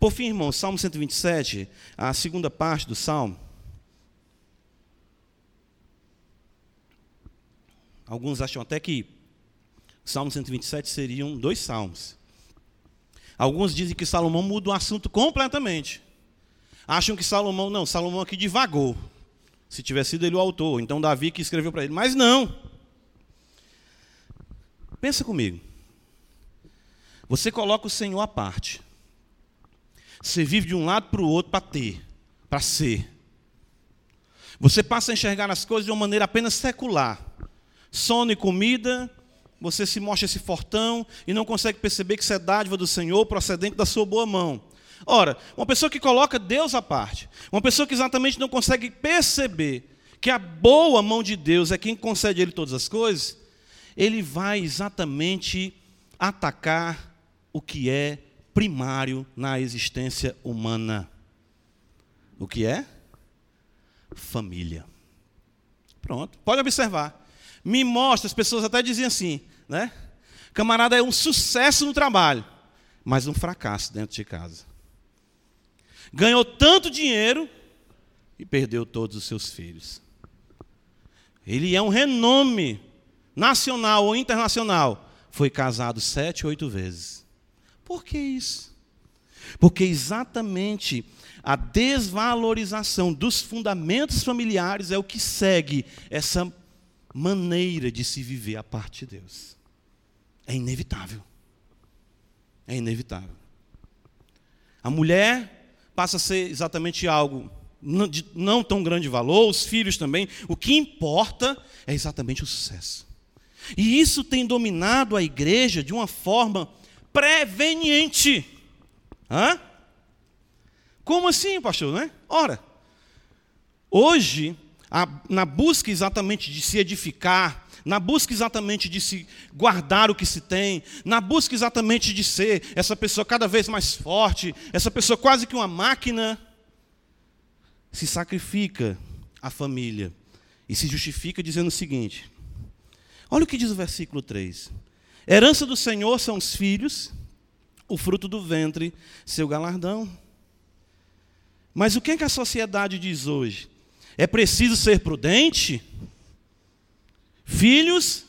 Por fim, irmãos, Salmo 127, a segunda parte do Salmo. Alguns acham até que Salmo 127 seriam dois salmos. Alguns dizem que Salomão muda o assunto completamente. Acham que Salomão, não, Salomão aqui divagou se tivesse sido ele o autor, então Davi que escreveu para ele. Mas não. Pensa comigo. Você coloca o Senhor à parte. Você vive de um lado para o outro para ter, para ser. Você passa a enxergar as coisas de uma maneira apenas secular. Sono e comida, você se mostra esse fortão e não consegue perceber que isso é dádiva do Senhor procedente da sua boa mão. Ora, uma pessoa que coloca Deus à parte, uma pessoa que exatamente não consegue perceber que a boa mão de Deus é quem concede a ele todas as coisas, ele vai exatamente atacar o que é primário na existência humana. O que é? Família. Pronto, pode observar. Me mostra, as pessoas até diziam assim, né? Camarada é um sucesso no trabalho, mas um fracasso dentro de casa. Ganhou tanto dinheiro e perdeu todos os seus filhos. Ele é um renome nacional ou internacional. Foi casado sete, oito vezes. Por que isso? Porque exatamente a desvalorização dos fundamentos familiares é o que segue essa maneira de se viver a parte de Deus. É inevitável. É inevitável. A mulher passa a ser exatamente algo de não tão grande valor, os filhos também. O que importa é exatamente o sucesso. E isso tem dominado a igreja de uma forma preveniente. Hã? Como assim, pastor? Né? Ora, hoje, a, na busca exatamente de se edificar, na busca exatamente de se guardar o que se tem, na busca exatamente de ser essa pessoa cada vez mais forte, essa pessoa quase que uma máquina, se sacrifica a família e se justifica dizendo o seguinte: olha o que diz o versículo 3: Herança do Senhor são os filhos, o fruto do ventre, seu galardão. Mas o que, é que a sociedade diz hoje? É preciso ser prudente? Filhos,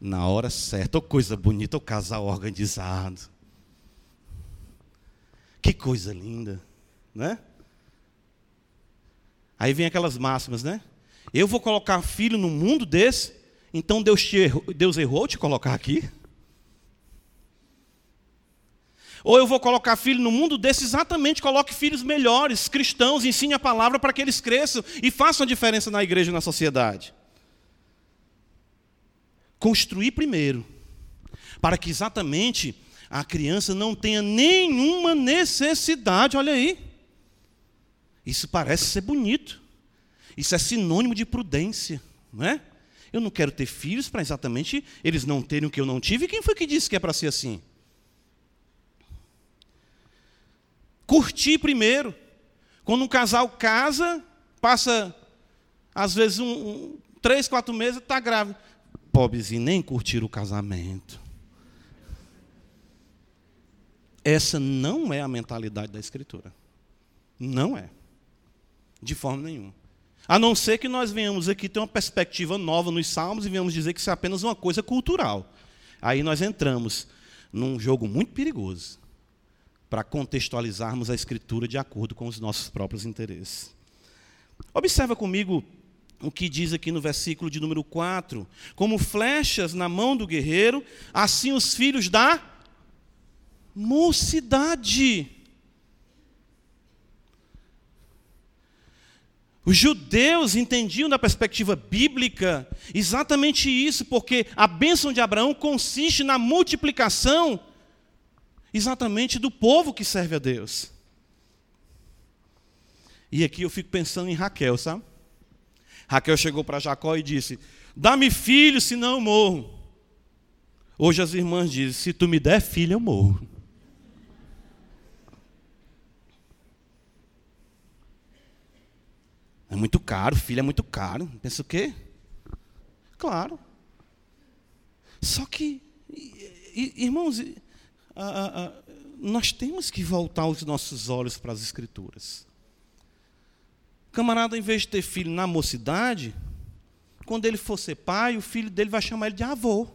na hora certa. Oh, coisa bonita, o oh, casal organizado. Que coisa linda, né? Aí vem aquelas máximas, né? Eu vou colocar filho no mundo desse, então Deus, te errou, Deus errou te colocar aqui? Ou eu vou colocar filho no mundo desse, exatamente, coloque filhos melhores, cristãos, ensine a palavra para que eles cresçam e façam a diferença na igreja e na sociedade. Construir primeiro, para que exatamente a criança não tenha nenhuma necessidade, olha aí. Isso parece ser bonito. Isso é sinônimo de prudência, não é? Eu não quero ter filhos para exatamente eles não terem o que eu não tive. Quem foi que disse que é para ser assim? Curtir primeiro. Quando um casal casa, passa às vezes um, um três, quatro meses, está grávida. Pobrezinho, nem curtir o casamento. Essa não é a mentalidade da Escritura. Não é. De forma nenhuma. A não ser que nós venhamos aqui ter uma perspectiva nova nos Salmos e venhamos dizer que isso é apenas uma coisa cultural. Aí nós entramos num jogo muito perigoso para contextualizarmos a Escritura de acordo com os nossos próprios interesses. Observa comigo o que diz aqui no versículo de número 4: Como flechas na mão do guerreiro, assim os filhos da mocidade. Os judeus entendiam da perspectiva bíblica exatamente isso, porque a bênção de Abraão consiste na multiplicação exatamente do povo que serve a Deus. E aqui eu fico pensando em Raquel, sabe? Raquel chegou para Jacó e disse: Dá-me filho, senão eu morro. Hoje as irmãs dizem: Se tu me der filho, eu morro. É muito caro, filho é muito caro. Pensa o quê? Claro. Só que, irmãos, nós temos que voltar os nossos olhos para as Escrituras. Camarada, em vez de ter filho na mocidade, quando ele for ser pai, o filho dele vai chamar ele de avô.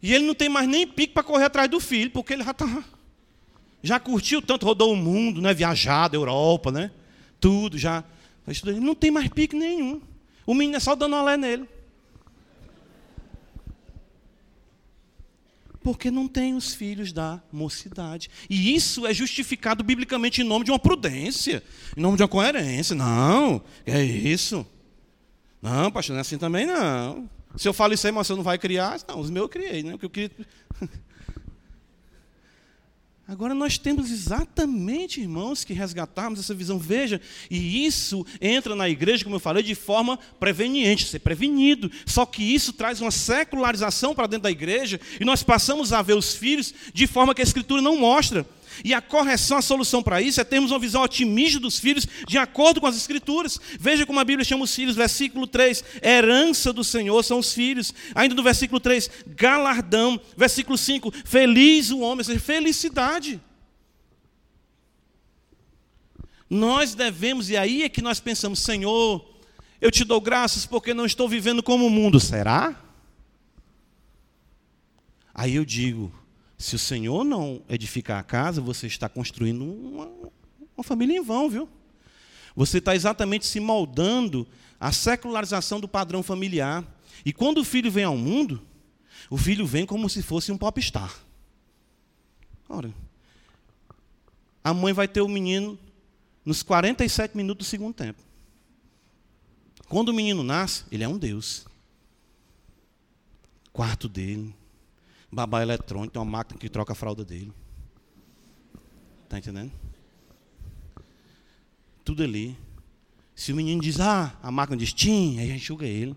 E ele não tem mais nem pique para correr atrás do filho, porque ele já está. Já curtiu tanto, rodou o mundo, né? viajado, Europa, né? Tudo, já. Não tem mais pique nenhum. O menino é só dando olé nele. Porque não tem os filhos da mocidade. E isso é justificado biblicamente em nome de uma prudência, em nome de uma coerência. Não, é isso. Não, pastor, não é assim também não. Se eu falo isso aí, mas você não vai criar? Não, os meus eu criei, né? Porque eu queria. [LAUGHS] Agora nós temos exatamente, irmãos, que resgatarmos essa visão. Veja, e isso entra na igreja, como eu falei, de forma preveniente, ser prevenido. Só que isso traz uma secularização para dentro da igreja e nós passamos a ver os filhos de forma que a Escritura não mostra. E a correção, a solução para isso é termos uma visão otimista dos filhos, de acordo com as Escrituras. Veja como a Bíblia chama os filhos, versículo 3, herança do Senhor são os filhos. Ainda no versículo 3, galardão. Versículo 5, feliz o homem, ou seja, felicidade. Nós devemos, e aí é que nós pensamos, Senhor, eu te dou graças porque não estou vivendo como o mundo. Será? Aí eu digo, se o Senhor não edificar a casa, você está construindo uma, uma família em vão, viu? Você está exatamente se moldando à secularização do padrão familiar. E quando o filho vem ao mundo, o filho vem como se fosse um popstar. Ora, a mãe vai ter o menino nos 47 minutos do segundo tempo. Quando o menino nasce, ele é um Deus. Quarto dele, babá eletrônico, tem uma máquina que troca a fralda dele. Está entendendo? Tudo ali. Se o menino diz, ah, a máquina diz, tim, aí a gente enxuga ele.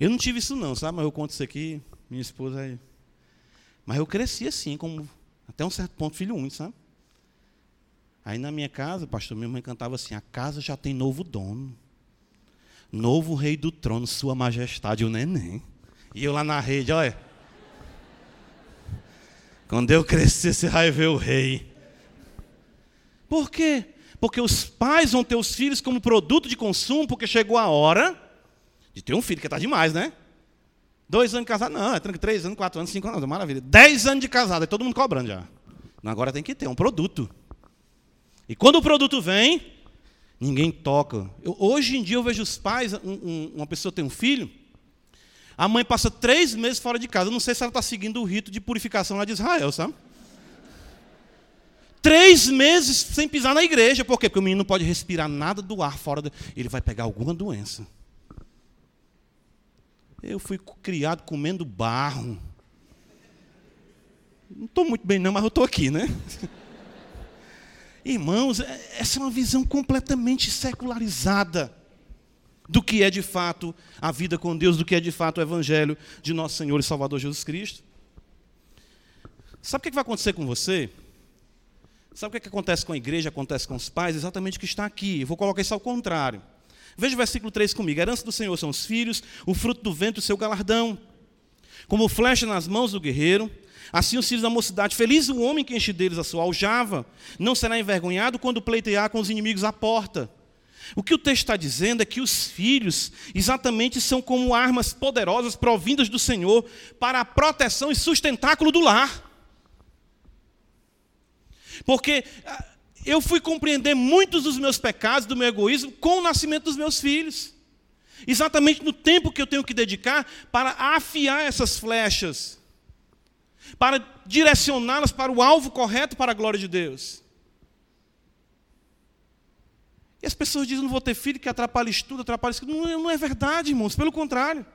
Eu não tive isso não, sabe? Mas eu conto isso aqui, minha esposa aí. Mas eu cresci assim, como até um certo ponto, filho único, sabe? Aí na minha casa, pastor, minha mãe cantava assim: a casa já tem novo dono novo rei do trono, sua majestade, o neném. E eu lá na rede, olha. Quando eu crescer, você vai ver o rei. Por quê? Porque os pais vão ter os filhos como produto de consumo, porque chegou a hora de ter um filho, que está demais, né? Dois anos de casado, não, é três anos, quatro anos, cinco anos, maravilha. Dez anos de casado, é todo mundo cobrando já. Agora tem que ter um produto. E quando o produto vem, Ninguém toca. Eu, hoje em dia eu vejo os pais, um, um, uma pessoa tem um filho, a mãe passa três meses fora de casa. Eu não sei se ela está seguindo o rito de purificação lá de Israel, sabe? Três meses sem pisar na igreja. Por quê? Porque o menino não pode respirar nada do ar fora. De... Ele vai pegar alguma doença. Eu fui criado comendo barro. Não estou muito bem, não, mas eu estou aqui, né? [LAUGHS] Irmãos, é, essa é uma visão completamente secularizada do que é de fato a vida com Deus, do que é de fato o Evangelho de nosso Senhor e Salvador Jesus Cristo. Sabe o que vai acontecer com você? Sabe o que acontece com a igreja, acontece com os pais? Exatamente o que está aqui. Vou colocar isso ao contrário. Veja o versículo 3 comigo. A herança do Senhor são os filhos, o fruto do vento, o seu galardão. Como flecha nas mãos do guerreiro, Assim os filhos da mocidade, feliz o homem que enche deles a sua aljava, não será envergonhado quando pleitear com os inimigos à porta. O que o texto está dizendo é que os filhos exatamente são como armas poderosas provindas do Senhor para a proteção e sustentáculo do lar. Porque ah, eu fui compreender muitos dos meus pecados, do meu egoísmo, com o nascimento dos meus filhos. Exatamente no tempo que eu tenho que dedicar para afiar essas flechas para direcioná-las para o alvo correto para a glória de Deus. E as pessoas dizem, não vou ter filho que atrapalha estudo, atrapalha estudo. Não, não é verdade, irmãos, pelo contrário.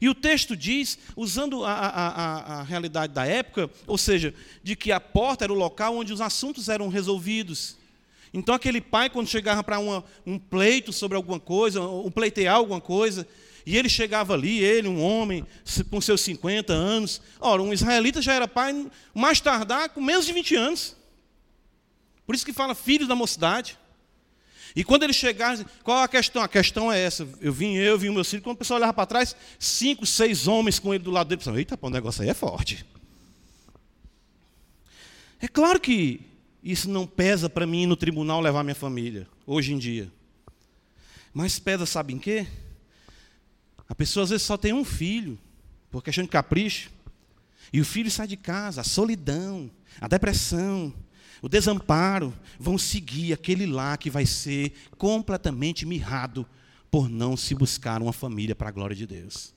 E o texto diz, usando a, a, a, a, realidade da época, ou seja, de que a porta era o local onde os assuntos eram resolvidos. Então, aquele pai, quando chegava para um pleito sobre alguma coisa, um pleitear alguma coisa, e ele chegava ali, ele, um homem, com seus 50 anos. Ora, um israelita já era pai, mais tardar, com menos de 20 anos. Por isso que fala filho da mocidade. E quando ele chegava, qual a questão? A questão é essa. Eu vim, eu vim o meu filho. Quando o pessoal olhava para trás, cinco, seis homens com ele do lado dele. Pensavam, Eita, pô, o negócio aí é forte. É claro que isso não pesa para mim ir no tribunal levar minha família, hoje em dia. Mas pesa, sabe em quê? A pessoa às vezes só tem um filho, por questão de capricho. E o filho sai de casa, a solidão, a depressão, o desamparo vão seguir aquele lá que vai ser completamente mirrado por não se buscar uma família para a glória de Deus.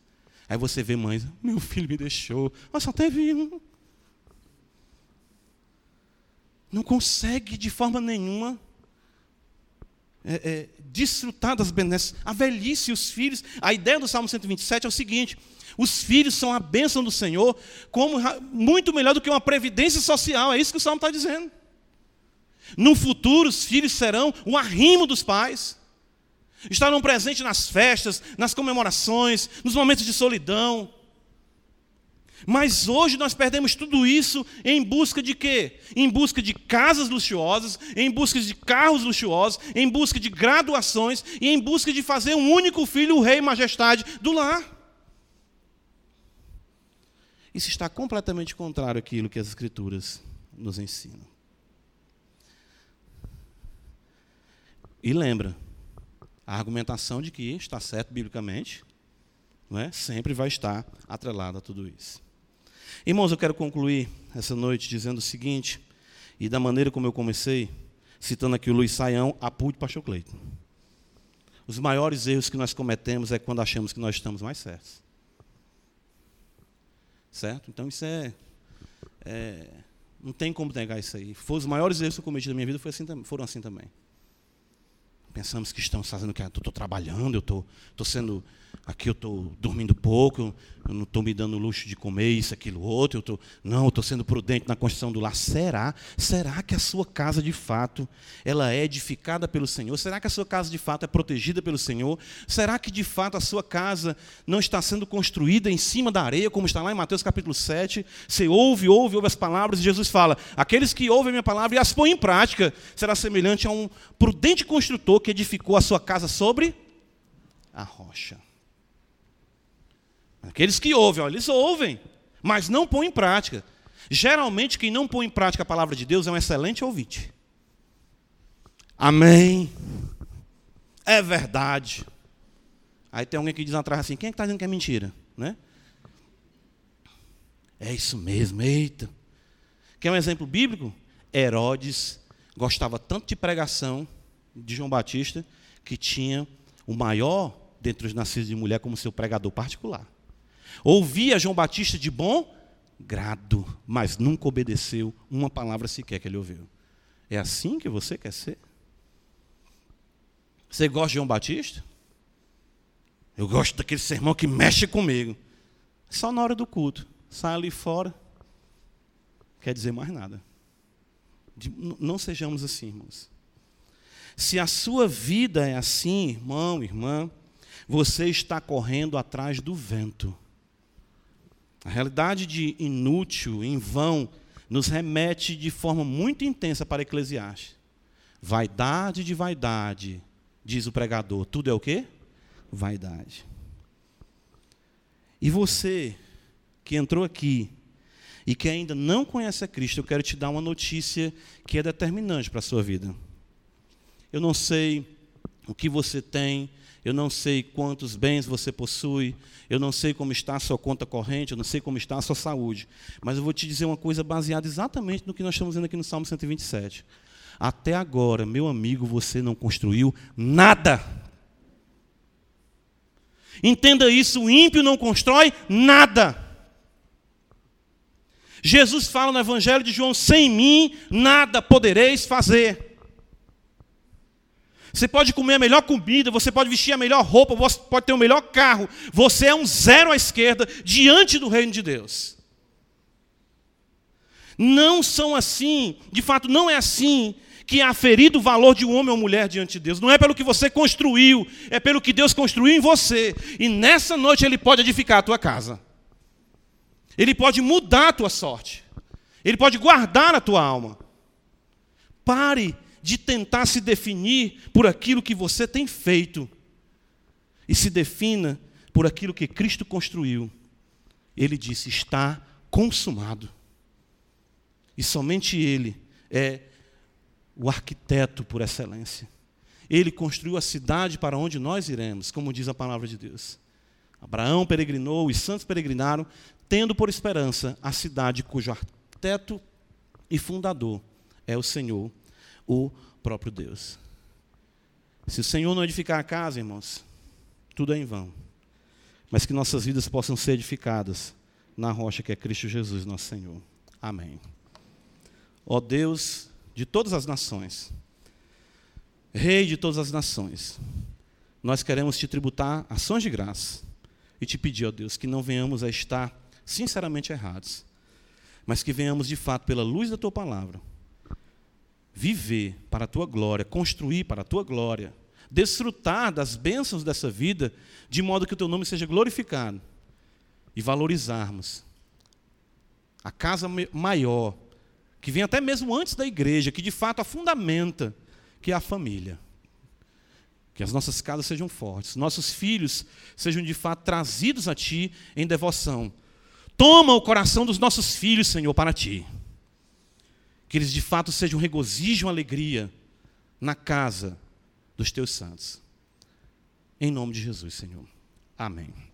Aí você vê mães, meu filho me deixou, mas só teve um. Não consegue de forma nenhuma é, é, desfrutar das benesses. A velhice e os filhos. A ideia do Salmo 127 é o seguinte: os filhos são a bênção do Senhor, como muito melhor do que uma previdência social. É isso que o Salmo está dizendo. No futuro, os filhos serão o arrimo dos pais. Estarão presentes nas festas, nas comemorações, nos momentos de solidão. Mas hoje nós perdemos tudo isso em busca de quê? Em busca de casas luxuosas, em busca de carros luxuosos, em busca de graduações e em busca de fazer um único filho o rei majestade do lar. Isso está completamente contrário àquilo que as escrituras nos ensinam. E lembra, a argumentação de que está certo biblicamente, não é? sempre vai estar atrelada a tudo isso. Irmãos, eu quero concluir essa noite dizendo o seguinte, e da maneira como eu comecei, citando aqui o Luiz Saião, Apu de Pastor Cleiton. Os maiores erros que nós cometemos é quando achamos que nós estamos mais certos. Certo? Então isso é, é não tem como negar isso aí. Foi os maiores erros que eu cometi na minha vida assim, foram assim também. Pensamos que estamos fazendo o que? Estou trabalhando, eu estou sendo aqui eu estou dormindo pouco, eu não estou me dando luxo de comer isso, aquilo, outro, eu tô, não, eu estou sendo prudente na construção do lar. Será? Será que a sua casa de fato ela é edificada pelo Senhor? Será que a sua casa de fato é protegida pelo Senhor? Será que de fato a sua casa não está sendo construída em cima da areia, como está lá em Mateus capítulo 7? Você ouve, ouve, ouve as palavras e Jesus fala: aqueles que ouvem a minha palavra e as põem em prática, será semelhante a um prudente construtor que edificou a sua casa sobre a rocha. Aqueles que ouvem, ó, eles ouvem, mas não põem em prática. Geralmente, quem não põe em prática a palavra de Deus é um excelente ouvinte. Amém. É verdade. Aí tem alguém que diz atrás assim: quem é que está dizendo que é mentira? Né? É isso mesmo, eita. Quer um exemplo bíblico? Herodes gostava tanto de pregação de João Batista que tinha o maior dentre os nascidos de mulher como seu pregador particular. Ouvia João Batista de bom grado, mas nunca obedeceu uma palavra sequer que ele ouviu. É assim que você quer ser? Você gosta de João Batista? Eu gosto daquele sermão que mexe comigo. Só na hora do culto. Sai ali fora. Quer dizer mais nada. não sejamos assim, irmãos. Se a sua vida é assim, irmão, irmã, você está correndo atrás do vento. A realidade de inútil, em vão, nos remete de forma muito intensa para Eclesiastes. Vaidade de vaidade, diz o pregador. Tudo é o quê? Vaidade. E você que entrou aqui e que ainda não conhece a Cristo, eu quero te dar uma notícia que é determinante para a sua vida. Eu não sei o que você tem, eu não sei quantos bens você possui, eu não sei como está a sua conta corrente, eu não sei como está a sua saúde, mas eu vou te dizer uma coisa baseada exatamente no que nós estamos vendo aqui no Salmo 127. Até agora, meu amigo, você não construiu nada. Entenda isso: o ímpio não constrói nada. Jesus fala no Evangelho de João: sem mim nada podereis fazer. Você pode comer a melhor comida, você pode vestir a melhor roupa, você pode ter o melhor carro. Você é um zero à esquerda diante do reino de Deus. Não são assim, de fato, não é assim que é aferido o valor de um homem ou mulher diante de Deus. Não é pelo que você construiu, é pelo que Deus construiu em você. E nessa noite Ele pode edificar a tua casa. Ele pode mudar a tua sorte. Ele pode guardar a tua alma. Pare de tentar se definir por aquilo que você tem feito. E se defina por aquilo que Cristo construiu. Ele disse: está consumado. E somente Ele é o arquiteto por excelência. Ele construiu a cidade para onde nós iremos, como diz a palavra de Deus. Abraão peregrinou, os santos peregrinaram, tendo por esperança a cidade cujo arquiteto e fundador é o Senhor o próprio Deus. Se o Senhor não edificar a casa, irmãos, tudo é em vão. Mas que nossas vidas possam ser edificadas na rocha que é Cristo Jesus, nosso Senhor. Amém. Ó Deus de todas as nações, Rei de todas as nações, nós queremos te tributar ações de graça e te pedir, ó Deus, que não venhamos a estar sinceramente errados, mas que venhamos de fato, pela luz da tua palavra, viver para a tua glória, construir para a tua glória, desfrutar das bênçãos dessa vida, de modo que o teu nome seja glorificado e valorizarmos a casa maior, que vem até mesmo antes da igreja, que de fato a fundamenta, que é a família. Que as nossas casas sejam fortes, nossos filhos sejam de fato trazidos a Ti em devoção. Toma o coração dos nossos filhos, Senhor, para Ti. Que eles de fato sejam regozijo, alegria na casa dos Teus santos. Em nome de Jesus, Senhor. Amém.